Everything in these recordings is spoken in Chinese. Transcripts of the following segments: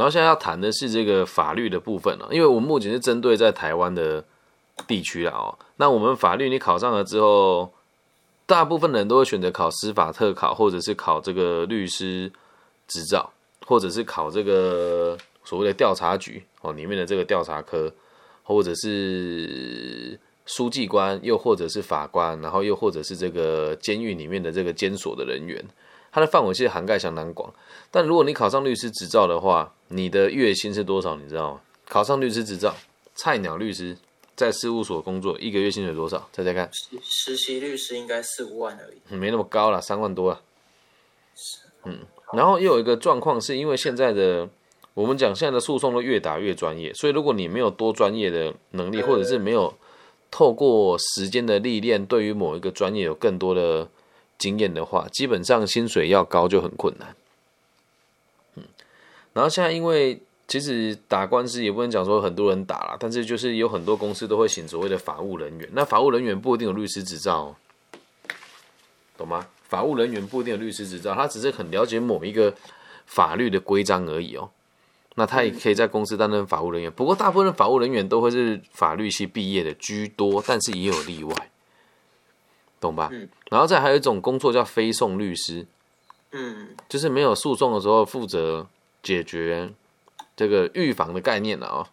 然后现在要谈的是这个法律的部分了，因为我们目前是针对在台湾的地区了哦。那我们法律你考上了之后，大部分人都会选择考司法特考，或者是考这个律师执照，或者是考这个所谓的调查局哦里面的这个调查科，或者是书记官，又或者是法官，然后又或者是这个监狱里面的这个监所的人员。它的范围其实涵盖相当广，但如果你考上律师执照的话，你的月薪是多少？你知道吗？考上律师执照，菜鸟律师在事务所工作，一个月薪水多少？猜猜看。实习律师应该四五万而已，没那么高了，三万多了。嗯，然后又有一个状况，是因为现在的我们讲现在的诉讼都越打越专业，所以如果你没有多专业的能力，或者是没有透过时间的历练，对于某一个专业有更多的。经验的话，基本上薪水要高就很困难。嗯，然后现在因为其实打官司也不能讲说很多人打了，但是就是有很多公司都会请所谓的法务人员。那法务人员不一定有律师执照，懂吗？法务人员不一定有律师执照，他只是很了解某一个法律的规章而已哦。那他也可以在公司担任法务人员，不过大部分法务人员都会是法律系毕业的居多，但是也有例外。懂吧？嗯，然后再还有一种工作叫非讼律师，嗯，就是没有诉讼的时候负责解决这个预防的概念了啊。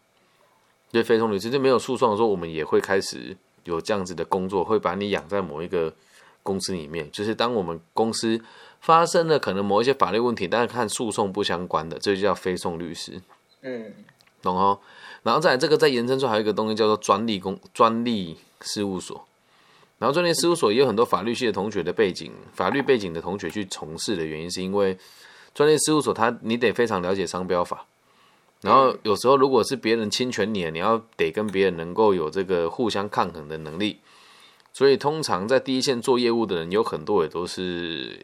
对，非讼律师就没有诉讼的时候，我们也会开始有这样子的工作，会把你养在某一个公司里面。就是当我们公司发生了可能某一些法律问题，但是看诉讼不相关的，这就叫非讼律师。嗯，懂哦。然后再这个再延伸出还有一个东西叫做专利公专利事务所。然后专利事务所也有很多法律系的同学的背景，法律背景的同学去从事的原因，是因为专业事务所他你得非常了解商标法，然后有时候如果是别人侵权你，你要得跟别人能够有这个互相抗衡的能力，所以通常在第一线做业务的人有很多也都是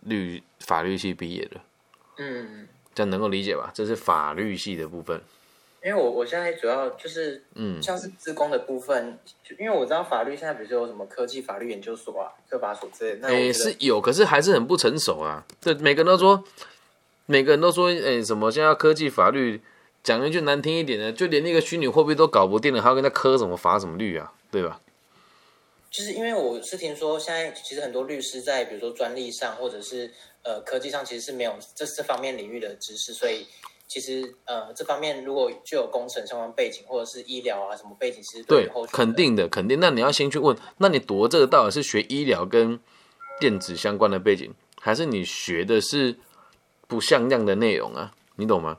律法律系毕业的，嗯，这样能够理解吧？这是法律系的部分。因为我我现在主要就是，嗯，像是自工的部分，因为我知道法律现在比如说有什么科技法律研究所啊、科法所之类，那也是有，可是还是很不成熟啊。对，每个人都说，每个人都说，哎，什么现在科技法律，讲一句难听一点的，就连那个虚拟货币都搞不定了，还要跟他科什么法什么律啊，对吧？就是因为我是听说，现在其实很多律师在比如说专利上或者是呃科技上，其实是没有这这方面领域的知识，所以。其实，呃，这方面如果具有工程相关背景，或者是医疗啊什么背景，其实对，肯定的，肯定。那你要先去问，那你读这个到底是学医疗跟电子相关的背景，还是你学的是不像样的内容啊？你懂吗？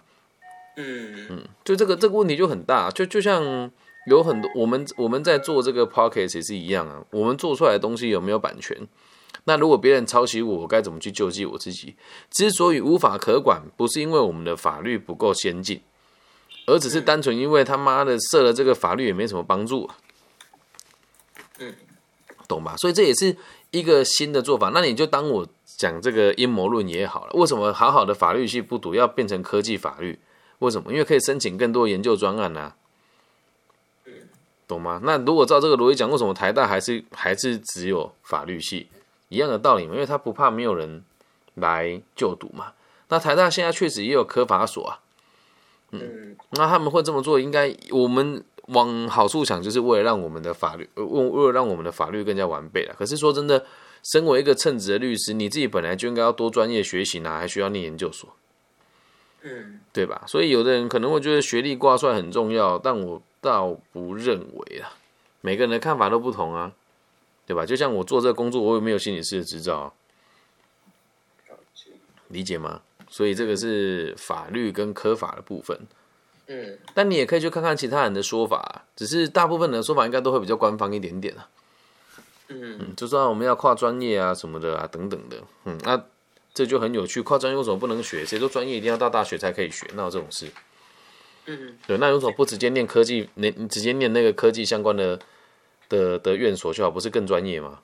嗯嗯，就这个这个问题就很大，就就像有很多我们我们在做这个 p o c k e t 也是一样啊，我们做出来的东西有没有版权？那如果别人抄袭我，我该怎么去救济我自己？之所以无法可管，不是因为我们的法律不够先进，而只是单纯因为他妈的设了这个法律也没什么帮助。嗯，懂吧？所以这也是一个新的做法。那你就当我讲这个阴谋论也好了。为什么好好的法律系不读，要变成科技法律？为什么？因为可以申请更多研究专案呐。懂吗？那如果照这个逻辑讲，为什么台大还是还是只有法律系？一样的道理嘛，因为他不怕没有人来就读嘛。那台大现在确实也有科法所啊，嗯，那他们会这么做，应该我们往好处想，就是为了让我们的法律，为为了让我们的法律更加完备了。可是说真的，身为一个称职的律师，你自己本来就应该要多专业学习呢，还需要念研究所，嗯，对吧？所以有的人可能会觉得学历挂帅很重要，但我倒不认为啊，每个人的看法都不同啊。对吧？就像我做这个工作，我有没有心理师的执照？理解吗？所以这个是法律跟科法的部分。嗯，但你也可以去看看其他人的说法，只是大部分人的说法应该都会比较官方一点点啊。嗯，就算我们要跨专业啊什么的啊等等的。嗯，那这就很有趣，跨专业为什么不能学？谁说专业一定要到大学才可以学？那有这种事？嗯，对，那有什么不直接念科技？你你直接念那个科技相关的？的的院所就好，不是更专业吗？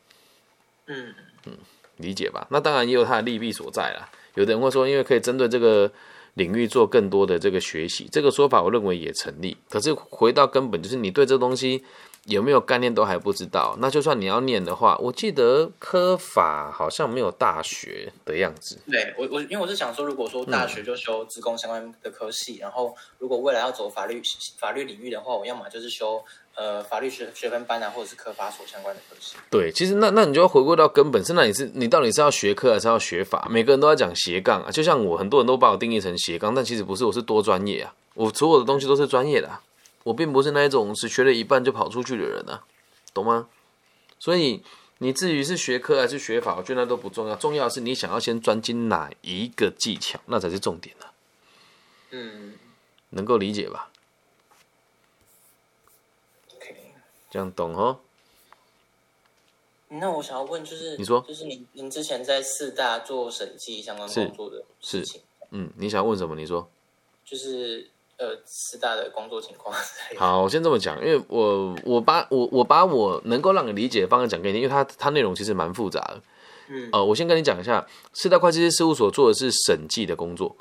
嗯嗯，理解吧？那当然也有它的利弊所在啦。有的人会说，因为可以针对这个领域做更多的这个学习，这个说法我认为也成立。可是回到根本，就是你对这东西有没有概念都还不知道。那就算你要念的话，我记得科法好像没有大学的样子。对我我因为我是想说，如果说大学就修职工相关的科系，然后如果未来要走法律法律领域的话，我要么就是修呃法律学学分班啊，或者是科法所相关的科系。对，其实那那你就要回归到根本是，那你是你到底是要学科还是要学法？每个人都在讲斜杠啊，就像我很多人都把我定义成斜杠，但其实不是，我是多专业啊，我所有的东西都是专业的、啊，我并不是那一种只学了一半就跑出去的人啊，懂吗？所以你至于是学科还是学法，我觉得那都不重要，重要的是你想要先专精哪一个技巧，那才是重点啊，嗯能够理解吧？，OK。这样懂哦？那我想要问，就是你说就是您您之前在四大做审计相关工作的事情，嗯，你想问什么？你说。就是呃四大的工作情况。好，我先这么讲，因为我我把我我把我能够让你理解的方式讲给你，因为它它内容其实蛮复杂的。嗯呃，我先跟你讲一下，四大会计师事务所做的是审计的工作。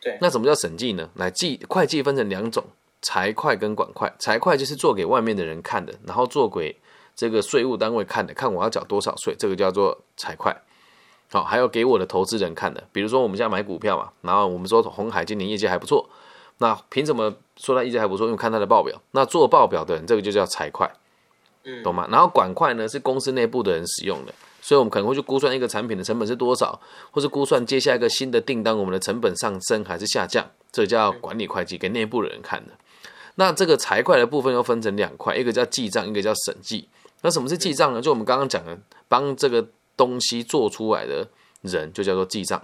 对那什么叫审计呢？来计会计分成两种，财会跟管会。财会就是做给外面的人看的，然后做给这个税务单位看的，看我要缴多少税，这个叫做财会。好，还有给我的投资人看的，比如说我们现在买股票嘛，然后我们说红海今年业绩还不错，那凭什么说他业绩还不错？因为看他的报表，那做报表的人，这个就叫财会，嗯懂吗？然后管会呢是公司内部的人使用的，所以我们可能会去估算一个产品的成本是多少，或是估算接下一个新的订单我们的成本上升还是下降，这叫管理会计给内部的人看的。那这个财会的部分又分成两块，一个叫记账，一个叫审计。那什么是记账呢？就我们刚刚讲的，帮这个东西做出来的人就叫做记账。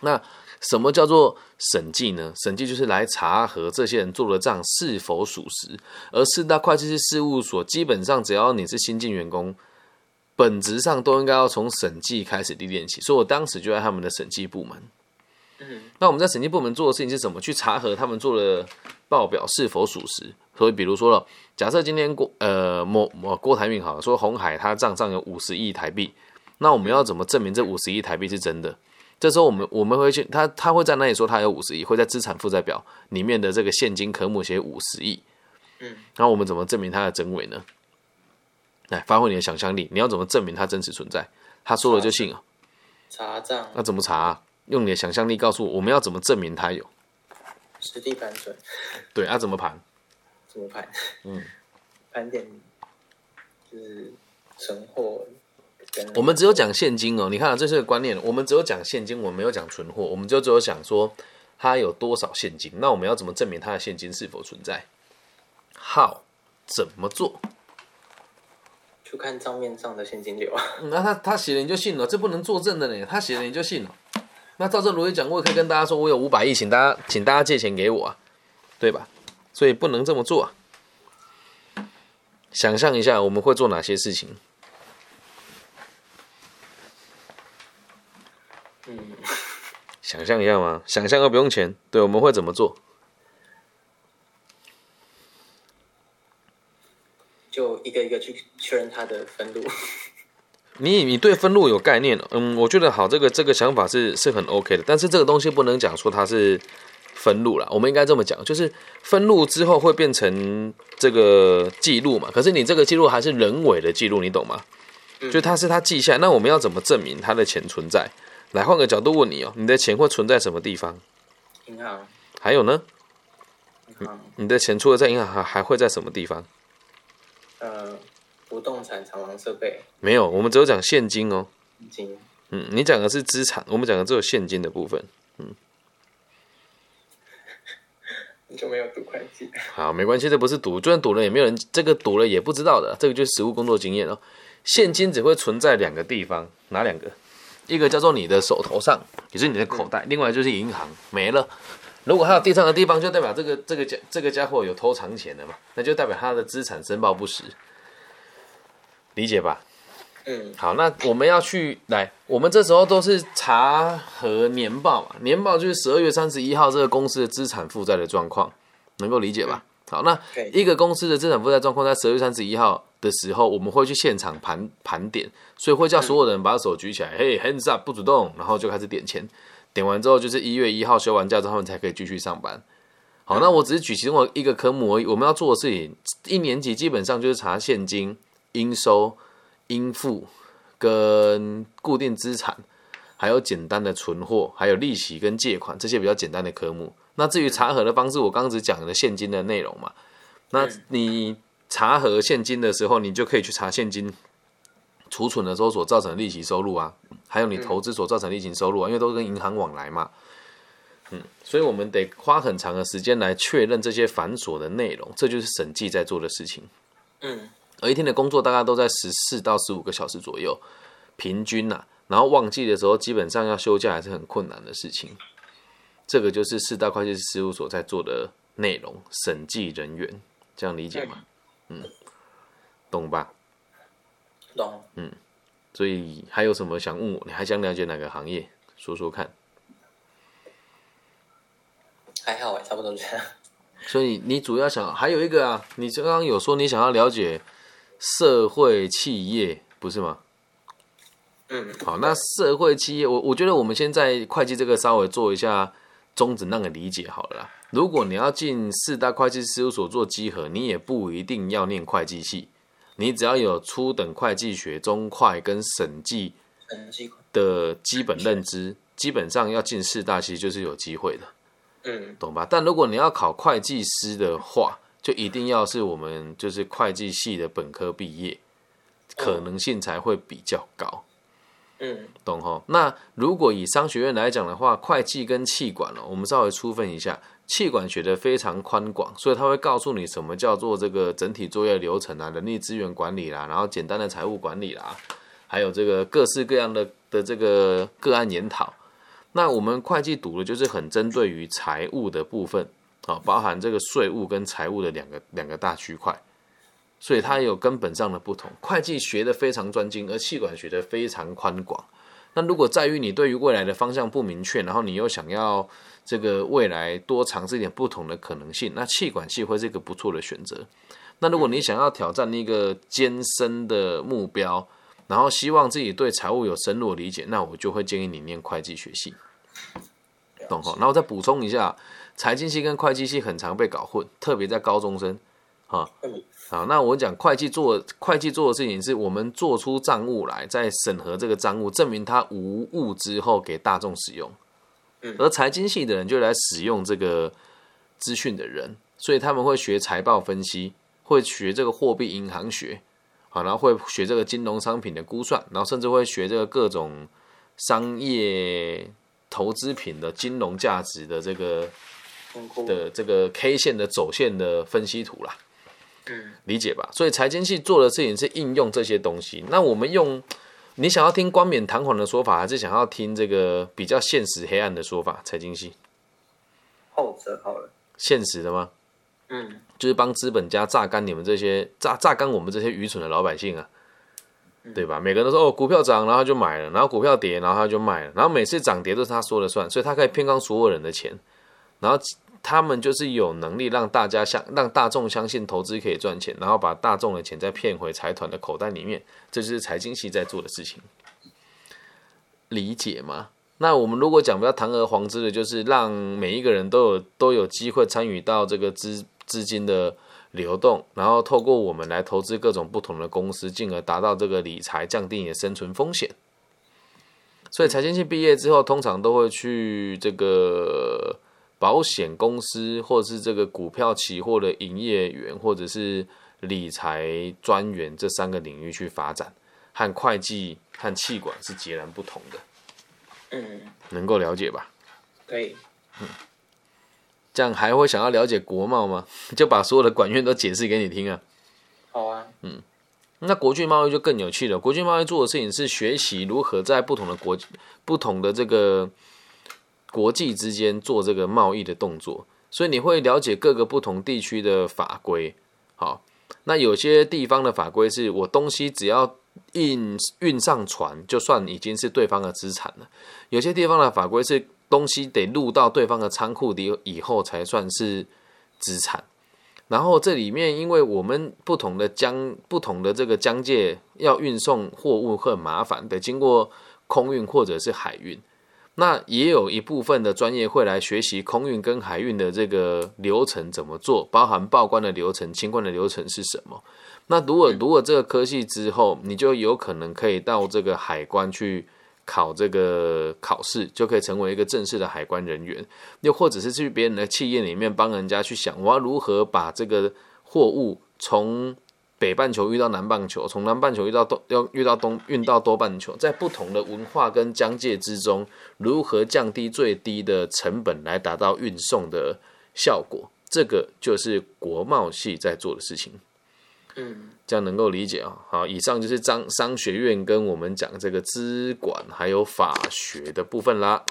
那什么叫做审计呢？审计就是来查核这些人做的账是否属实。而四大会计师事务所基本上只要你是新进员工，本质上都应该要从审计开始历练起。所以我当时就在他们的审计部门。嗯那我们在审计部门做的事情是什么？去查核他们做的报表是否属实。所以，比如说了，假设今天郭呃某某郭台铭好了，说红海他账上有五十亿台币，那我们要怎么证明这五十亿台币是真的？这时候我们我们会去他他会在那里说他有五十亿，会在资产负债表里面的这个现金科目写五十亿。嗯，然后我们怎么证明它的真伪呢？来，发挥你的想象力，你要怎么证明它真实存在？他说了就信啊？查账那怎么查、啊？用你的想象力告诉我，我们要怎么证明它有？实地盘准 对，啊，怎么盘？怎么盘？嗯，盘点就是存货我们只有讲现金哦，你看、啊、这是个观念，我们只有讲现金，我们没有讲存货，我们就只有想说它有多少现金。那我们要怎么证明它的现金是否存在？How 怎么做？就看账面上的现金流啊。嗯那他他写了你就信了，这不能作证的呢。他写了你就信了。那照这逻辑讲，我也可以跟大家说，我有五百亿，请大家请大家借钱给我啊，对吧？所以不能这么做啊。想象一下，我们会做哪些事情？嗯，想象一下嘛？想象又不用钱，对，我们会怎么做？就一个一个去确认它的分录。你你对分录有概念，嗯，我觉得好，这个这个想法是是很 OK 的，但是这个东西不能讲说它是分录了，我们应该这么讲，就是分录之后会变成这个记录嘛，可是你这个记录还是人为的记录，你懂吗？嗯就它是它记下来，那我们要怎么证明它的钱存在？来换个角度问你哦，你的钱会存在什么地方？银行，还有呢，银行，你的钱除了在银行还还会在什么地方？呃，不动产、厂房设备、没有，我们只有讲现金哦。现金，嗯，你讲的是资产，我们讲的只有现金的部分。嗯你 就没有读会计。好，没关系，这不是赌，就算赌了也没有人，这个赌了也不知道的，这个就是实务工作经验哦。现金只会存在两个地方，哪两个？一个叫做你的手头上，也是你的口袋；，另外就是银行没了。如果还有地上的地方，就代表这个这个家这个家伙有偷藏钱的嘛，那就代表他的资产申报不实，理解吧？嗯好，那我们要去来，我们这时候都是查核年报嘛，年报就是十二月三十一号这个公司的资产负债的状况，能够理解吧？好，那一个公司的资产负债状况在十二月三十一号的时候，我们会去现场盘盘点，所以会叫所有人把手举起来，嘿，hands up，不主动，然后就开始点钱，点完之后就是一月一号休完假之后，他们才可以继续上班。好，那我只是举其中一个科目而已。我们要做的事情，一年级基本上就是查现金、应收、应付跟固定资产，还有简单的存货，还有利息跟借款这些比较简单的科目。那至于查核的方式，我刚刚只讲了现金的内容嘛。那你查核现金的时候，你就可以去查现金储存的时候所造成的利息收入啊，还有你投资所造成的利息收入啊，因为都跟银行往来嘛。嗯，所以我们得花很长的时间来确认这些繁琐的内容，这就是审计在做的事情。嗯，而一天的工作大概都在十四到十五个小时左右，平均呐。然后旺季的时候，基本上要休假还是很困难的事情。这个就是四大会计师事务所在做的内容，审计人员这样理解吗？嗯，懂吧？懂。嗯，所以还有什么想问我？你还想了解哪个行业？说说看。还好哎，差不多这样。所以你主要想还有一个啊，你刚刚有说你想要了解社会企业，不是吗？嗯，好，那社会企业，我我觉得我们先在会计这个稍微做一下中子那个理解好了啦。如果你要进四大会计事务所做稽核，你也不一定要念会计系，你只要有初等会计学、中会跟审计的基本认知，基本上要进四大其实就是有机会的。嗯，懂吧？但如果你要考会计师的话，就一定要是我们就是会计系的本科毕业，可能性才会比较高。嗯，懂哈？那如果以商学院来讲的话，会计跟气管哦，我们稍微区分一下，气管学的非常宽广，所以他会告诉你什么叫做这个整体作业流程啊，人力资源管理啦，然后简单的财务管理啦，还有这个各式各样的的这个个案研讨。那我们会计读的就是很针对于财务的部分，啊，包含这个税务跟财务的两个两个大区块，所以它有根本上的不同。会计学的非常专精，而气管学的非常宽广。那如果在于你对于未来的方向不明确，然后你又想要这个未来多尝试一点不同的可能性，那气管系会是一个不错的选择。那如果你想要挑战一个艰深的目标，然后希望自己对财务有深入理解，那我就会建议你念会计学系，懂哈？然后再补充一下，财经系跟会计系很常被搞混，特别在高中生，啊，好，那我讲会计做会计做的事情是我们做出账务来，在审核这个账务，证明它无误之后给大众使用，而财经系的人就来使用这个资讯的人，所以他们会学财报分析，会学这个货币银行学。好，然后会学这个金融商品的估算，然后甚至会学这个各种商业投资品的金融价值的这个的这个 K 线的走线的分析图啦。嗯，理解吧？所以财经系做的事情是应用这些东西。那我们用你想要听冠冕堂皇的说法，还是想要听这个比较现实黑暗的说法？财经系后者好了，现实的吗？嗯。就是帮资本家榨干你们这些榨榨干我们这些愚蠢的老百姓啊，对吧？每个人都说哦，股票涨，然后就买了；然后股票跌，然后他就卖了；然后每次涨跌都是他说了算，所以他可以骗光所有人的钱。然后他们就是有能力让大家相让大众相信投资可以赚钱，然后把大众的钱再骗回财团的口袋里面。这就是财经系在做的事情，理解吗？那我们如果讲比较堂而皇之的，就是让每一个人都有都有机会参与到这个资。资金的流动，然后透过我们来投资各种不同的公司，进而达到这个理财降低你的生存风险。所以财经系毕业之后，通常都会去这个保险公司，或者是这个股票期货的营业员，或者是理财专员这三个领域去发展，和会计和气管是截然不同的。嗯，能够了解吧？可以。嗯。这样还会想要了解国贸吗？就把所有的管院都解释给你听啊。好啊，嗯，那国际贸易就更有趣了。国际贸易做的事情是学习如何在不同的国、不同的这个国际之间做这个贸易的动作，所以你会了解各个不同地区的法规。好，那有些地方的法规是我东西只要运运上船，就算已经是对方的资产了。有些地方的法规是。东西得入到对方的仓库里以后才算是资产，然后这里面因为我们不同的疆不同的这个疆界要运送货物很麻烦，得经过空运或者是海运。那也有一部分的专业会来学习空运跟海运的这个流程怎么做，包含报关的流程、清关的流程是什么。那如果如果这个科系之后，你就有可能可以到这个海关去考这个考试，就可以成为一个正式的海关人员。又或者是去别人的企业里面帮人家去想，我要如何把这个货物从北半球遇到南半球，从南半球遇到东要遇到东运到东半球，在不同的文化跟疆界之中，如何降低最低的成本来达到运送的效果？这个就是国贸系在做的事情。嗯，这样能够理解啊。好，以上就是商商学院跟我们讲这个资管还有法学的部分啦。